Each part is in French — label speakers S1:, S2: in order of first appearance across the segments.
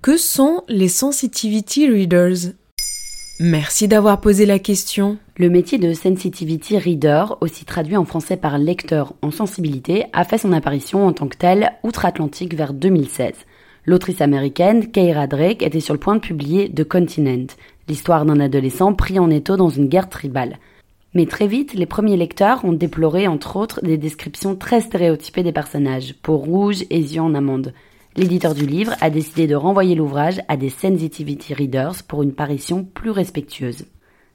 S1: Que sont les sensitivity readers? Merci d'avoir posé la question.
S2: Le métier de sensitivity reader, aussi traduit en français par lecteur en sensibilité, a fait son apparition en tant que tel outre-Atlantique vers 2016. L'autrice américaine Keira Drake était sur le point de publier The Continent, l'histoire d'un adolescent pris en étau dans une guerre tribale. Mais très vite, les premiers lecteurs ont déploré entre autres des descriptions très stéréotypées des personnages, peau rouge et yeux en amande l'éditeur du livre a décidé de renvoyer l'ouvrage à des sensitivity readers pour une parution plus respectueuse.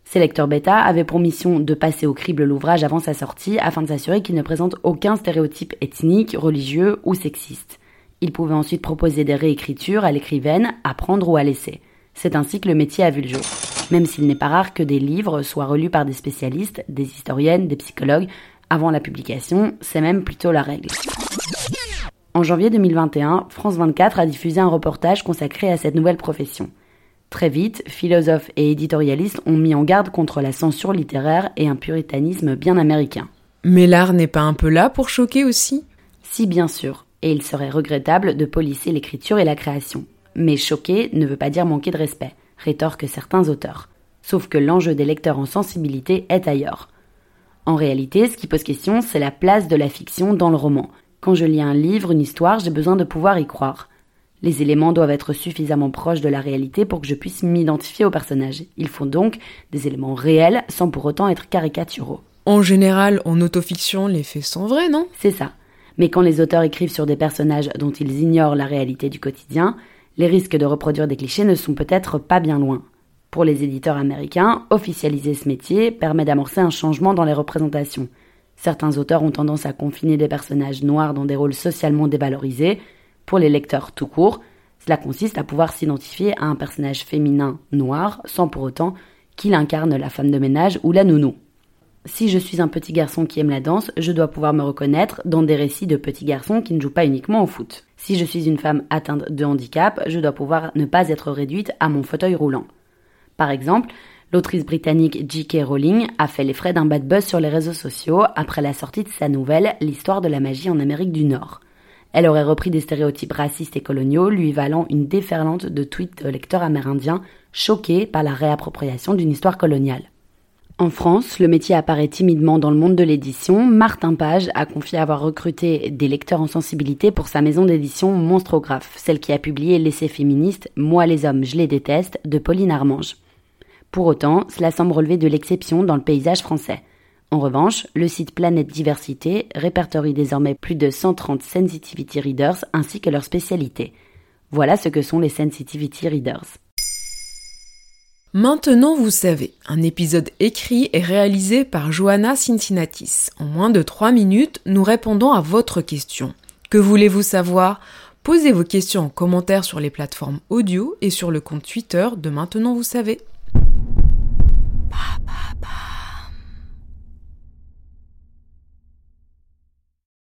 S2: Ces lecteurs bêta avaient pour mission de passer au crible l'ouvrage avant sa sortie afin de s'assurer qu'il ne présente aucun stéréotype ethnique, religieux ou sexiste. Ils pouvaient ensuite proposer des réécritures à l'écrivaine, à prendre ou à laisser. C'est ainsi que le métier a vu le jour. Même s'il n'est pas rare que des livres soient relus par des spécialistes, des historiennes, des psychologues, avant la publication, c'est même plutôt la règle. En janvier 2021, France 24 a diffusé un reportage consacré à cette nouvelle profession. Très vite, philosophes et éditorialistes ont mis en garde contre la censure littéraire et un puritanisme bien américain.
S1: Mais l'art n'est pas un peu là pour choquer aussi?
S2: Si, bien sûr, et il serait regrettable de polisser l'écriture et la création. Mais choquer ne veut pas dire manquer de respect, rétorquent certains auteurs. Sauf que l'enjeu des lecteurs en sensibilité est ailleurs. En réalité, ce qui pose question, c'est la place de la fiction dans le roman, quand je lis un livre, une histoire, j'ai besoin de pouvoir y croire. Les éléments doivent être suffisamment proches de la réalité pour que je puisse m'identifier au personnage. Il faut donc des éléments réels sans pour autant être caricaturaux.
S1: En général, en autofiction, les faits sont vrais, non?
S2: C'est ça. Mais quand les auteurs écrivent sur des personnages dont ils ignorent la réalité du quotidien, les risques de reproduire des clichés ne sont peut-être pas bien loin. Pour les éditeurs américains, officialiser ce métier permet d'amorcer un changement dans les représentations. Certains auteurs ont tendance à confiner des personnages noirs dans des rôles socialement dévalorisés. Pour les lecteurs tout court, cela consiste à pouvoir s'identifier à un personnage féminin noir sans pour autant qu'il incarne la femme de ménage ou la nounou. Si je suis un petit garçon qui aime la danse, je dois pouvoir me reconnaître dans des récits de petits garçons qui ne jouent pas uniquement au foot. Si je suis une femme atteinte de handicap, je dois pouvoir ne pas être réduite à mon fauteuil roulant. Par exemple, L'autrice britannique J.K. Rowling a fait les frais d'un bad buzz sur les réseaux sociaux après la sortie de sa nouvelle L'histoire de la magie en Amérique du Nord. Elle aurait repris des stéréotypes racistes et coloniaux, lui valant une déferlante de tweets de lecteurs amérindiens choqués par la réappropriation d'une histoire coloniale. En France, le métier apparaît timidement dans le monde de l'édition. Martin Page a confié avoir recruté des lecteurs en sensibilité pour sa maison d'édition Monstrographe, celle qui a publié l'essai féministe Moi les hommes, je les déteste de Pauline Armange. Pour autant, cela semble relever de l'exception dans le paysage français. En revanche, le site Planète Diversité répertorie désormais plus de 130 sensitivity readers ainsi que leurs spécialités. Voilà ce que sont les sensitivity readers.
S1: Maintenant, vous savez, un épisode écrit et réalisé par Johanna Cincinnatis. En moins de 3 minutes, nous répondons à votre question. Que voulez-vous savoir? Posez vos questions en commentaire sur les plateformes audio et sur le compte Twitter de Maintenant, vous savez.